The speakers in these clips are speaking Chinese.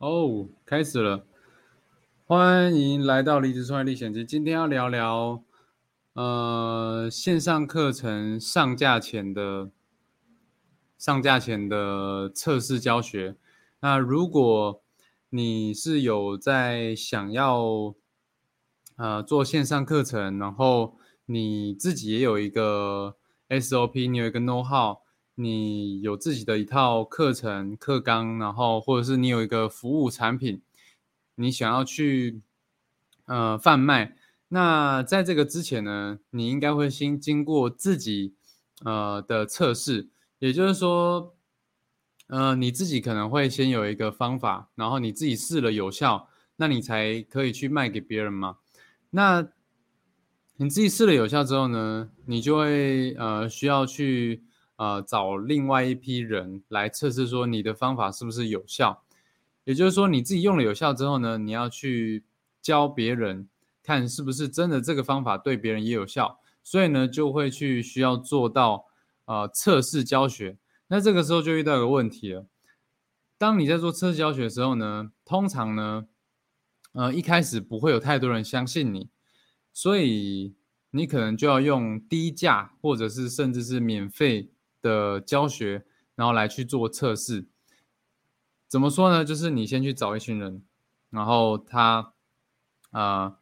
哦，开始了，欢迎来到离职创业历险记。今天要聊聊，呃，线上课程上架前的上架前的测试教学。那如果你是有在想要呃做线上课程，然后你自己也有一个 SOP，你有一个 know how。你有自己的一套课程课纲，然后或者是你有一个服务产品，你想要去呃贩卖，那在这个之前呢，你应该会先经过自己呃的测试，也就是说，呃你自己可能会先有一个方法，然后你自己试了有效，那你才可以去卖给别人嘛。那你自己试了有效之后呢，你就会呃需要去。呃，找另外一批人来测试，说你的方法是不是有效。也就是说，你自己用了有效之后呢，你要去教别人，看是不是真的这个方法对别人也有效。所以呢，就会去需要做到呃测试教学。那这个时候就遇到一个问题了。当你在做测试教学的时候呢，通常呢，呃一开始不会有太多人相信你，所以你可能就要用低价，或者是甚至是免费。的教学，然后来去做测试。怎么说呢？就是你先去找一群人，然后他，啊，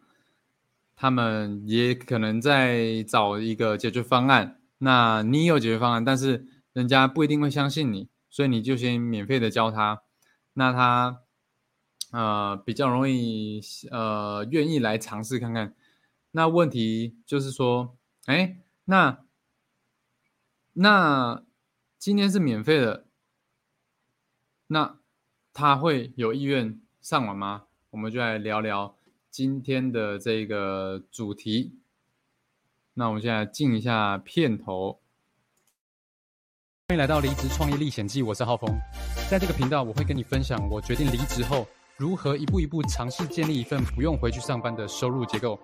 他们也可能在找一个解决方案。那你有解决方案，但是人家不一定会相信你，所以你就先免费的教他。那他，呃，比较容易，呃，愿意来尝试看看。那问题就是说，哎，那。那今天是免费的，那他会有意愿上网吗？我们就来聊聊今天的这个主题。那我们现在进一下片头。欢迎来到离职创业历险记，我是浩峰。在这个频道，我会跟你分享我决定离职后如何一步一步尝试建立一份不用回去上班的收入结构。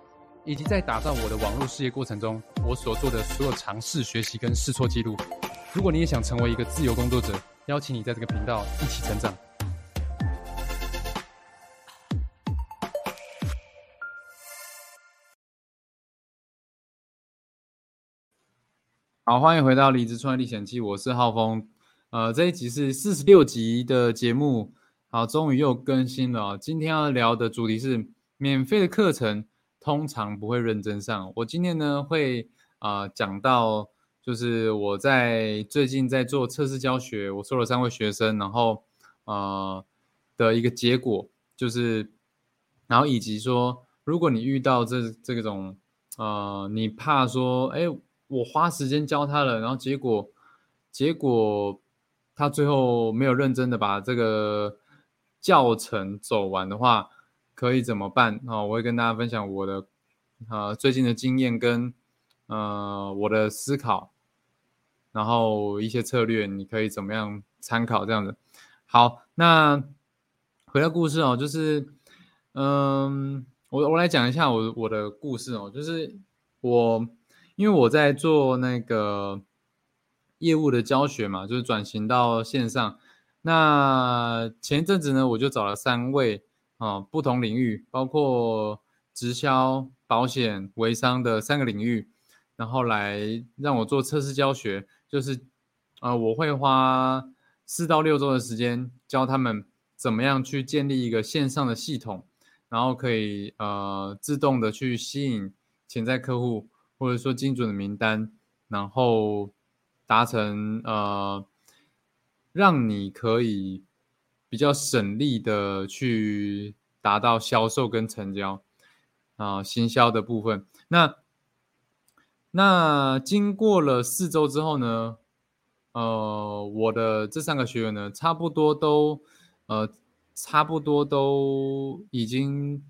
以及在打造我的网络事业过程中，我所做的所有尝试、学习跟试错记录。如果你也想成为一个自由工作者，邀请你在这个频道一起成长。好，欢迎回到《离职创业历险记》，我是浩峰。呃，这一集是四十六集的节目，好，终于又更新了。今天要聊的主题是免费的课程。通常不会认真上。我今天呢会啊讲到，就是我在最近在做测试教学，我收了三位学生，然后呃的一个结果就是，然后以及说，如果你遇到这这种呃，你怕说，哎，我花时间教他了，然后结果结果他最后没有认真的把这个教程走完的话。可以怎么办啊？我会跟大家分享我的呃最近的经验跟呃我的思考，然后一些策略，你可以怎么样参考这样子。好，那回到故事哦，就是嗯，我我来讲一下我我的故事哦，就是我因为我在做那个业务的教学嘛，就是转型到线上。那前一阵子呢，我就找了三位。啊，不同领域，包括直销、保险、微商的三个领域，然后来让我做测试教学，就是，呃，我会花四到六周的时间教他们怎么样去建立一个线上的系统，然后可以呃自动的去吸引潜在客户，或者说精准的名单，然后达成呃让你可以。比较省力的去达到销售跟成交啊，行销的部分。那那经过了四周之后呢，呃，我的这三个学员呢，差不多都呃，差不多都已经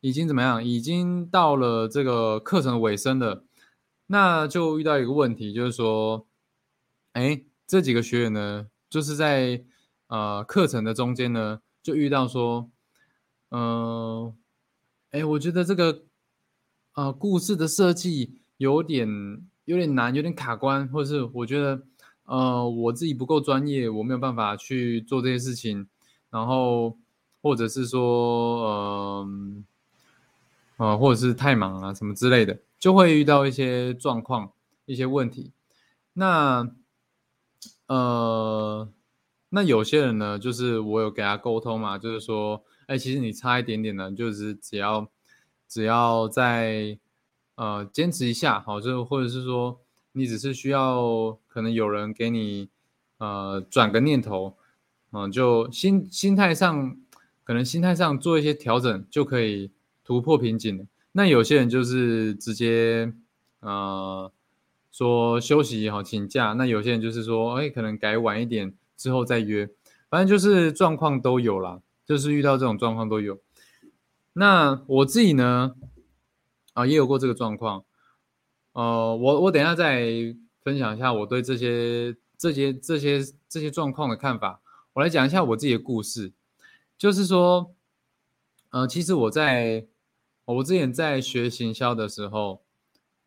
已经怎么样？已经到了这个课程尾声了。那就遇到一个问题，就是说，哎，这几个学员呢，就是在。呃，课程的中间呢，就遇到说，嗯，哎，我觉得这个呃故事的设计有点有点难，有点卡关，或者是我觉得呃我自己不够专业，我没有办法去做这些事情。然后或者是说呃呃，或者是太忙啊什么之类的，就会遇到一些状况、一些问题。那呃，那有些人呢，就是我有给他沟通嘛，就是说，哎，其实你差一点点呢，就是只要只要在呃坚持一下，好，就或者是说，你只是需要可能有人给你呃转个念头，嗯，就心心态上可能心态上做一些调整，就可以突破瓶颈了。那有些人就是直接呃。说休息也好，请假。那有些人就是说，哎，可能改晚一点之后再约，反正就是状况都有啦，就是遇到这种状况都有。那我自己呢，啊，也有过这个状况。呃，我我等一下再分享一下我对这些这些这些这些状况的看法。我来讲一下我自己的故事，就是说，呃，其实我在我之前在学行销的时候，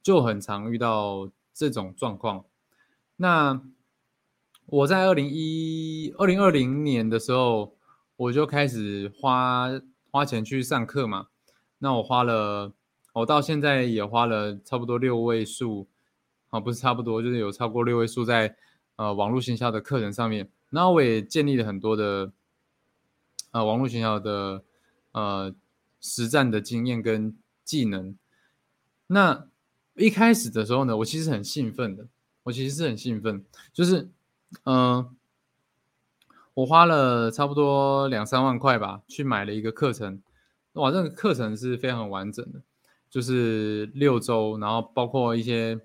就很常遇到。这种状况，那我在二零一二零二零年的时候，我就开始花花钱去上课嘛。那我花了，我到现在也花了差不多六位数，啊，不是差不多，就是有超过六位数在呃网络营销的课程上面。然后我也建立了很多的呃网络营销的呃实战的经验跟技能。那一开始的时候呢，我其实很兴奋的，我其实是很兴奋，就是，嗯，我花了差不多两三万块吧，去买了一个课程，哇，这个课程是非常完整的，就是六周，然后包括一些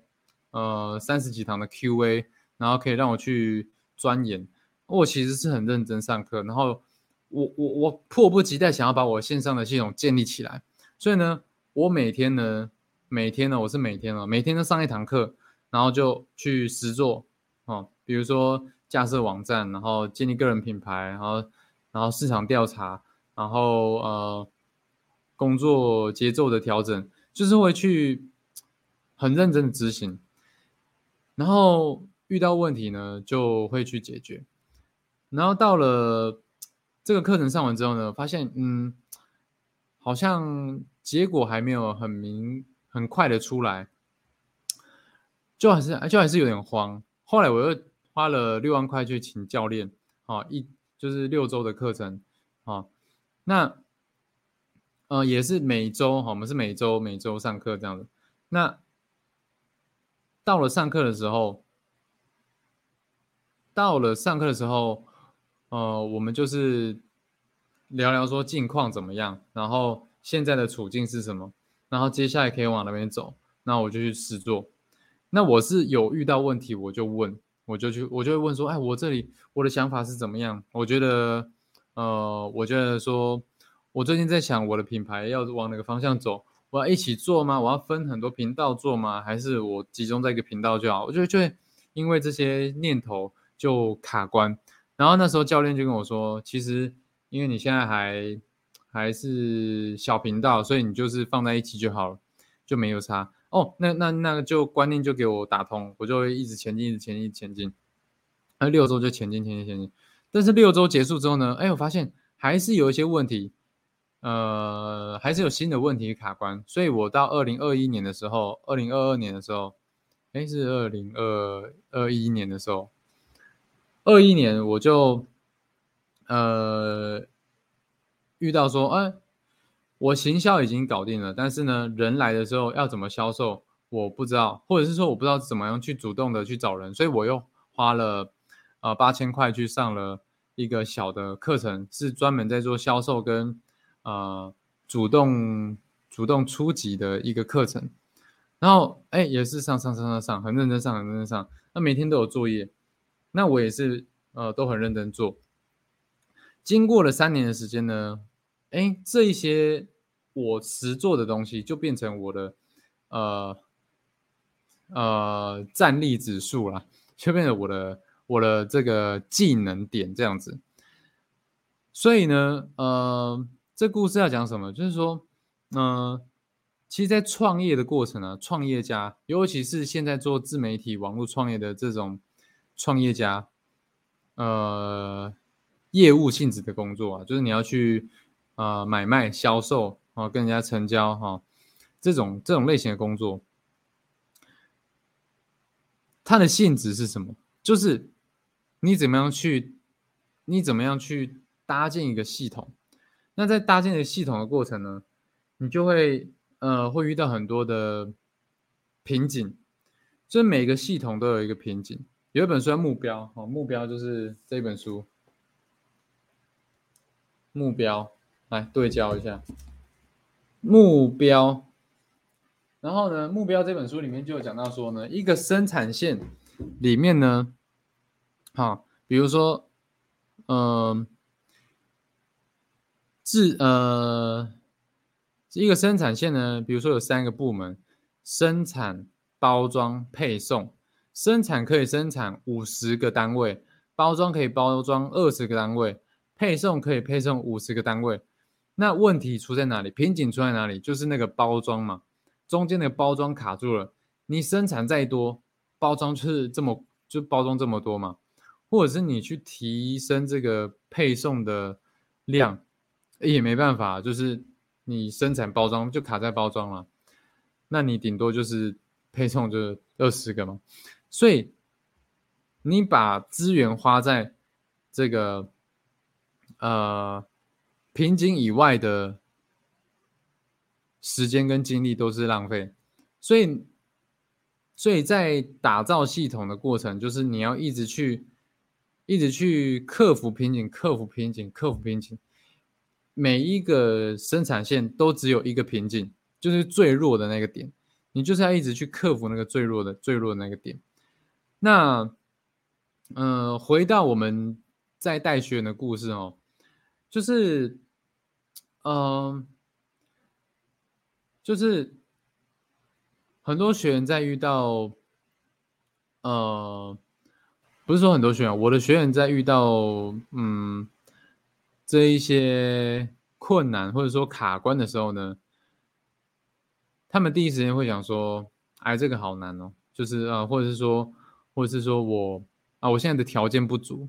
呃三十几堂的 Q&A，然后可以让我去钻研，我其实是很认真上课，然后我我我迫不及待想要把我线上的系统建立起来，所以呢，我每天呢。每天呢，我是每天哦，每天都上一堂课，然后就去实做哦，比如说架设网站，然后建立个人品牌，然后然后市场调查，然后呃工作节奏的调整，就是会去很认真的执行，然后遇到问题呢就会去解决，然后到了这个课程上完之后呢，发现嗯，好像结果还没有很明。很快的出来，就还是就还是有点慌。后来我又花了六万块去请教练，啊，一就是六周的课程，啊，那呃也是每周，哈，我们是每周每周上课这样子。那到了上课的时候，到了上课的时候，呃，我们就是聊聊说近况怎么样，然后现在的处境是什么。然后接下来可以往那边走，那我就去试做。那我是有遇到问题，我就问，我就去，我就会问说，哎，我这里我的想法是怎么样？我觉得，呃，我觉得说，我最近在想我的品牌要往哪个方向走？我要一起做吗？我要分很多频道做吗？还是我集中在一个频道就好？我就就会因为这些念头就卡关。然后那时候教练就跟我说，其实因为你现在还。还是小频道，所以你就是放在一起就好了，就没有差哦。那那那个就观念就给我打通，我就会一直前进，一直前进，前进。那六周就前进，前进，前进。但是六周结束之后呢？哎，我发现还是有一些问题，呃，还是有新的问题卡关。所以我到二零二一年的时候，二零二二年的时候，哎，是二零二二一年的时候，二一年我就呃。遇到说，哎，我行销已经搞定了，但是呢，人来的时候要怎么销售，我不知道，或者是说我不知道怎么样去主动的去找人，所以我又花了呃八千块去上了一个小的课程，是专门在做销售跟呃主动主动初级的一个课程，然后哎也是上上上上上，很认真上很认真上，那每天都有作业，那我也是呃都很认真做，经过了三年的时间呢。哎，这一些我实做的东西就变成我的呃呃战力指数了，就变成我的我的这个技能点这样子。所以呢，呃，这故事要讲什么？就是说，嗯，其实，在创业的过程呢，创业家，尤其是现在做自媒体网络创业的这种创业家，呃，业务性质的工作啊，就是你要去。呃买卖、销售哦，跟人家成交哈，这种这种类型的工作，它的性质是什么？就是你怎么样去，你怎么样去搭建一个系统？那在搭建的系统的过程呢，你就会呃会遇到很多的瓶颈，就是每个系统都有一个瓶颈。有一本书叫《目标》，哦，目标就是这本书。目标，来对焦一下。目标，然后呢？目标这本书里面就有讲到说呢，一个生产线里面呢，好，比如说，嗯，制呃，一个生产线呢，比如说有三个部门：生产、包装、配送。生产可以生产五十个单位，包装可以包装二十个单位，配送可以配送五十个单位。那问题出在哪里？瓶颈出在哪里？就是那个包装嘛，中间的包装卡住了。你生产再多，包装就是这么就包装这么多嘛，或者是你去提升这个配送的量，也没办法，就是你生产包装就卡在包装了，那你顶多就是配送就是二十个嘛。所以，你把资源花在这个呃瓶颈以外的时间跟精力都是浪费。所以，所以在打造系统的过程，就是你要一直去，一直去克服瓶颈，克服瓶颈，克服瓶颈。每一个生产线都只有一个瓶颈，就是最弱的那个点，你就是要一直去克服那个最弱的、最弱的那个点。那，嗯，回到我们在带学员的故事哦，就是，嗯，就是很多学员在遇到，呃，不是说很多学员，我的学员在遇到，嗯，这一些困难或者说卡关的时候呢，他们第一时间会想说，哎，这个好难哦，就是啊，或者是说。或者是说我啊，我现在的条件不足，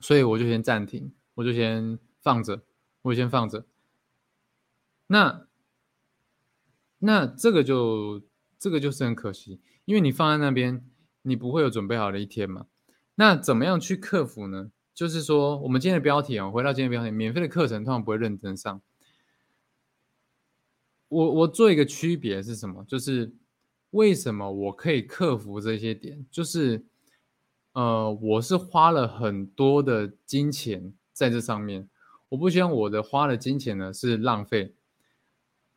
所以我就先暂停，我就先放着，我先放着。那那这个就这个就是很可惜，因为你放在那边，你不会有准备好的一天嘛。那怎么样去克服呢？就是说，我们今天的标题啊，回到今天标题，免费的课程通常不会认真上。我我做一个区别是什么？就是。为什么我可以克服这些点？就是，呃，我是花了很多的金钱在这上面，我不希望我的花的金钱呢是浪费，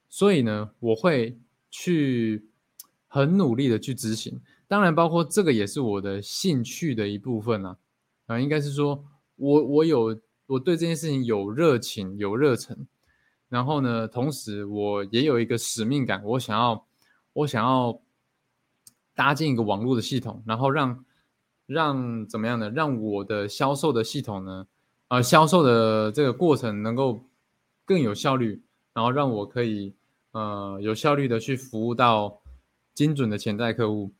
所以呢，我会去很努力的去执行。当然，包括这个也是我的兴趣的一部分啊，啊，应该是说我我有我对这件事情有热情有热忱，然后呢，同时我也有一个使命感，我想要我想要。搭建一个网络的系统，然后让让怎么样呢？让我的销售的系统呢，呃，销售的这个过程能够更有效率，然后让我可以呃有效率的去服务到精准的潜在客户，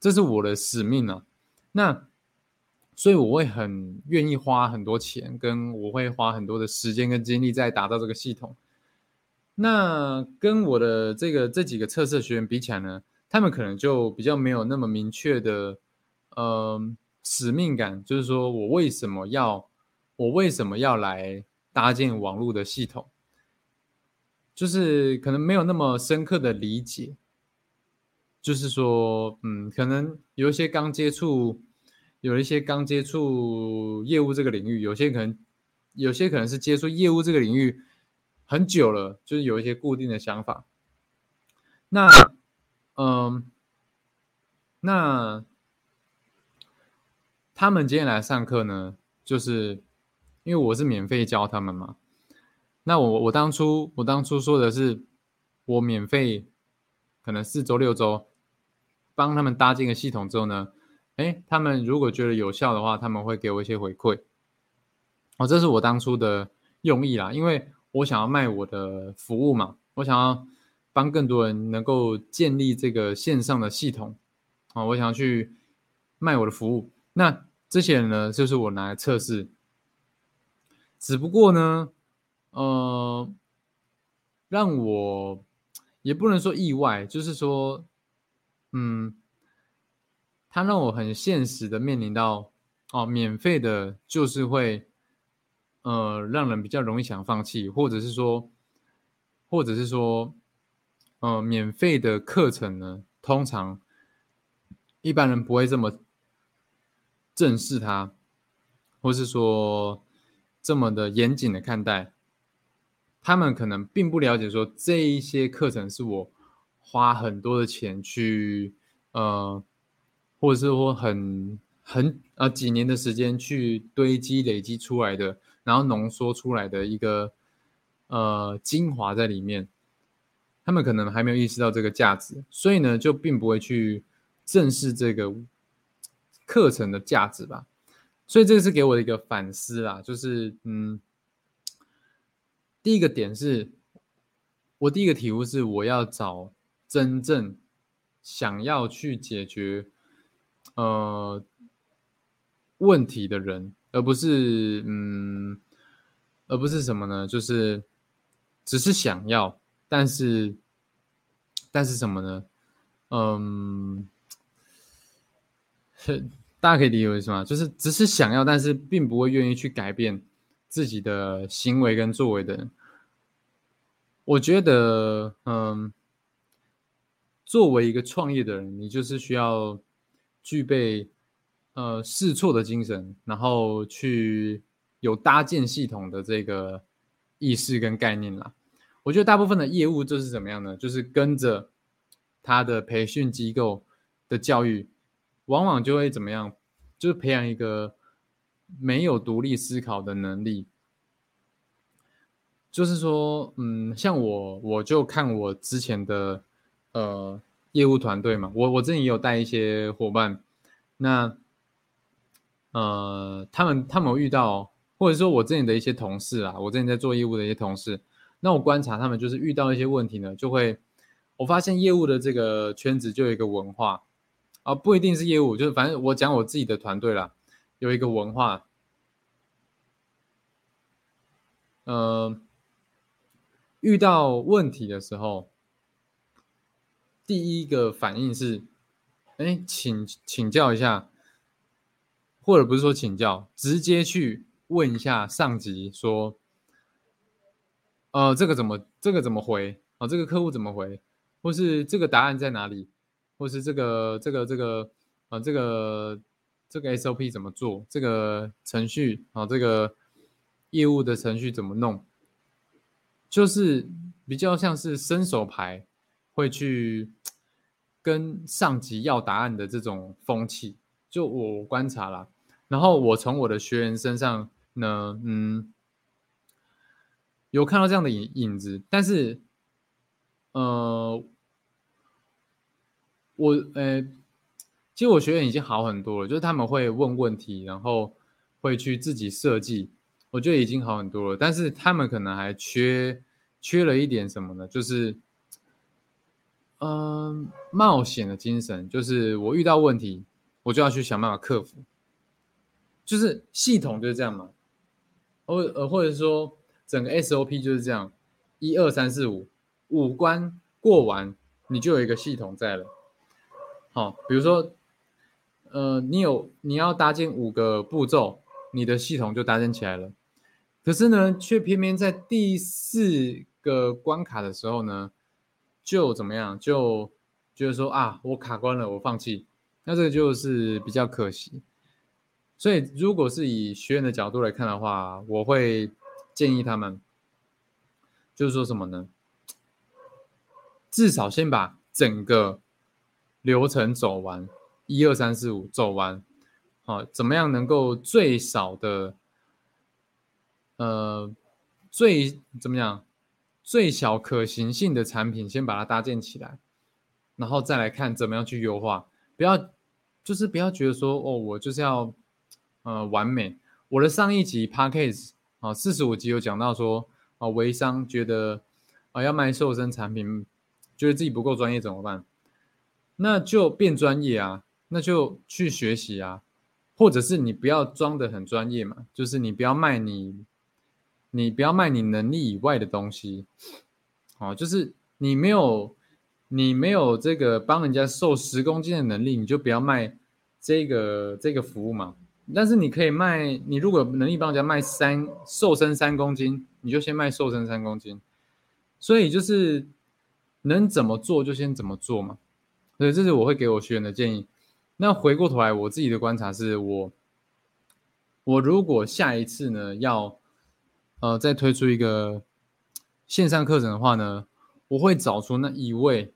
这是我的使命呢。那所以我会很愿意花很多钱，跟我会花很多的时间跟精力在打造这个系统。那跟我的这个这几个测试学员比起来呢？他们可能就比较没有那么明确的，呃，使命感，就是说我为什么要，我为什么要来搭建网络的系统，就是可能没有那么深刻的理解，就是说，嗯，可能有一些刚接触，有一些刚接触业务这个领域，有些可能，有些可能是接触业务这个领域很久了，就是有一些固定的想法，那。嗯，那他们今天来上课呢，就是因为我是免费教他们嘛。那我我当初我当初说的是，我免费可能四周六周帮他们搭建个系统之后呢，哎，他们如果觉得有效的话，他们会给我一些回馈。哦，这是我当初的用意啦，因为我想要卖我的服务嘛，我想要。帮更多人能够建立这个线上的系统啊，我想要去卖我的服务。那这些人呢，就是我拿来测试。只不过呢，呃，让我也不能说意外，就是说，嗯，他让我很现实的面临到，哦，免费的，就是会，呃，让人比较容易想放弃，或者是说，或者是说，呃，免费的课程呢，通常一般人不会这么正视它，或是说这么的严谨的看待。他们可能并不了解，说这一些课程是我花很多的钱去，呃，或者是说很很呃几年的时间去堆积累积出来的，然后浓缩出来的一个呃精华在里面。他们可能还没有意识到这个价值，所以呢，就并不会去正视这个课程的价值吧。所以这个是给我的一个反思啦，就是嗯。第一个点是，我第一个体悟是，我要找真正想要去解决呃问题的人，而不是嗯，而不是什么呢？就是只是想要，但是但是什么呢？嗯，大家可以理解为什么？就是只是想要，但是并不会愿意去改变自己的行为跟作为的人。我觉得，嗯，作为一个创业的人，你就是需要具备呃试错的精神，然后去有搭建系统的这个意识跟概念啦。我觉得大部分的业务就是怎么样呢？就是跟着他的培训机构的教育，往往就会怎么样？就是培养一个没有独立思考的能力。就是说，嗯，像我，我就看我之前的呃业务团队嘛，我我之前也有带一些伙伴，那呃，他们他们遇到，或者说我之前的一些同事啊，我之前在做业务的一些同事，那我观察他们就是遇到一些问题呢，就会我发现业务的这个圈子就有一个文化啊，不一定是业务，就是反正我讲我自己的团队啦，有一个文化，呃。遇到问题的时候，第一个反应是，哎，请请教一下，或者不是说请教，直接去问一下上级说，呃，这个怎么这个怎么回？哦，这个客户怎么回？或是这个答案在哪里？或是这个这个这个啊，这个这个 SOP 怎么做？这个程序啊，这个业务的程序怎么弄？就是比较像是伸手牌，会去跟上级要答案的这种风气，就我观察了。然后我从我的学员身上呢，嗯，有看到这样的影影子。但是，呃，我呃，其实我学员已经好很多了，就是他们会问问题，然后会去自己设计。我觉得已经好很多了，但是他们可能还缺缺了一点什么呢？就是，嗯，冒险的精神。就是我遇到问题，我就要去想办法克服。就是系统就是这样嘛，或呃，或者说整个 SOP 就是这样，一二三四五五关过完，你就有一个系统在了。好，比如说，呃，你有你要搭建五个步骤。你的系统就搭建起来了，可是呢，却偏偏在第四个关卡的时候呢，就怎么样？就觉得说啊，我卡关了，我放弃。那这个就是比较可惜。所以，如果是以学员的角度来看的话，我会建议他们，就是说什么呢？至少先把整个流程走完，一二三四五走完。好，怎么样能够最少的，呃，最怎么样，最小可行性的产品先把它搭建起来，然后再来看怎么样去优化。不要，就是不要觉得说，哦，我就是要，呃，完美。我的上一集 p a c k a g e 啊，四十五集有讲到说，啊，微商觉得啊要卖瘦身产品，觉得自己不够专业怎么办？那就变专业啊，那就去学习啊。或者是你不要装的很专业嘛，就是你不要卖你你不要卖你能力以外的东西，哦，就是你没有你没有这个帮人家瘦十公斤的能力，你就不要卖这个这个服务嘛。但是你可以卖，你如果能力帮人家卖三瘦身三公斤，你就先卖瘦身三公斤。所以就是能怎么做就先怎么做嘛。所以这是我会给我学员的建议。那回过头来，我自己的观察是我，我如果下一次呢要，呃，再推出一个线上课程的话呢，我会找出那一位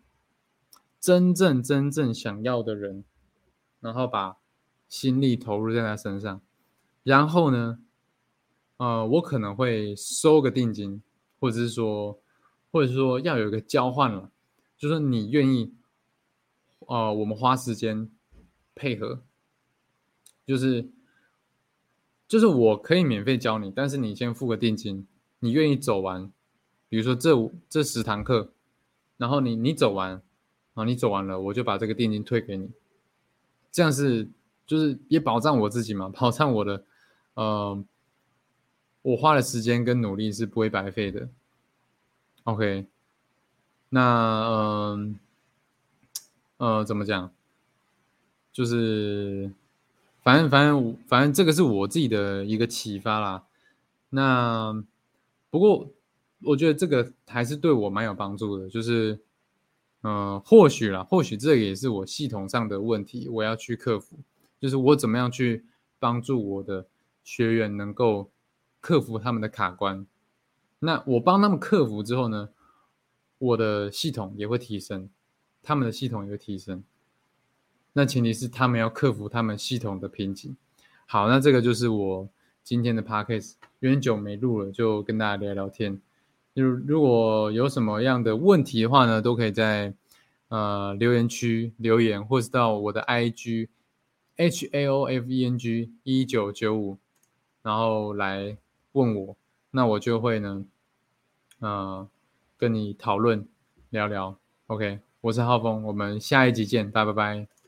真正真正想要的人，然后把心力投入在他身上，然后呢，呃，我可能会收个定金，或者是说，或者是说要有一个交换了，就是你愿意，呃，我们花时间。配合，就是就是我可以免费教你，但是你先付个定金，你愿意走完，比如说这这十堂课，然后你你走完，啊，你走完了，我就把这个定金退给你，这样是就是也保障我自己嘛，保障我的，呃，我花的时间跟努力是不会白费的。OK，那嗯呃怎么讲？就是，反正反正反正这个是我自己的一个启发啦。那不过我觉得这个还是对我蛮有帮助的。就是，嗯，或许啦，或许这也是我系统上的问题，我要去克服。就是我怎么样去帮助我的学员能够克服他们的卡关。那我帮他们克服之后呢，我的系统也会提升，他们的系统也会提升。那前提是他们要克服他们系统的瓶颈。好，那这个就是我今天的 podcast，有点久没录了，就跟大家聊聊天。就如果有什么样的问题的话呢，都可以在呃留言区留言，或是到我的 IG H A O F E N G 一九九五，然后来问我，那我就会呢，呃，跟你讨论聊聊。OK，我是浩峰，我们下一集见，拜拜拜。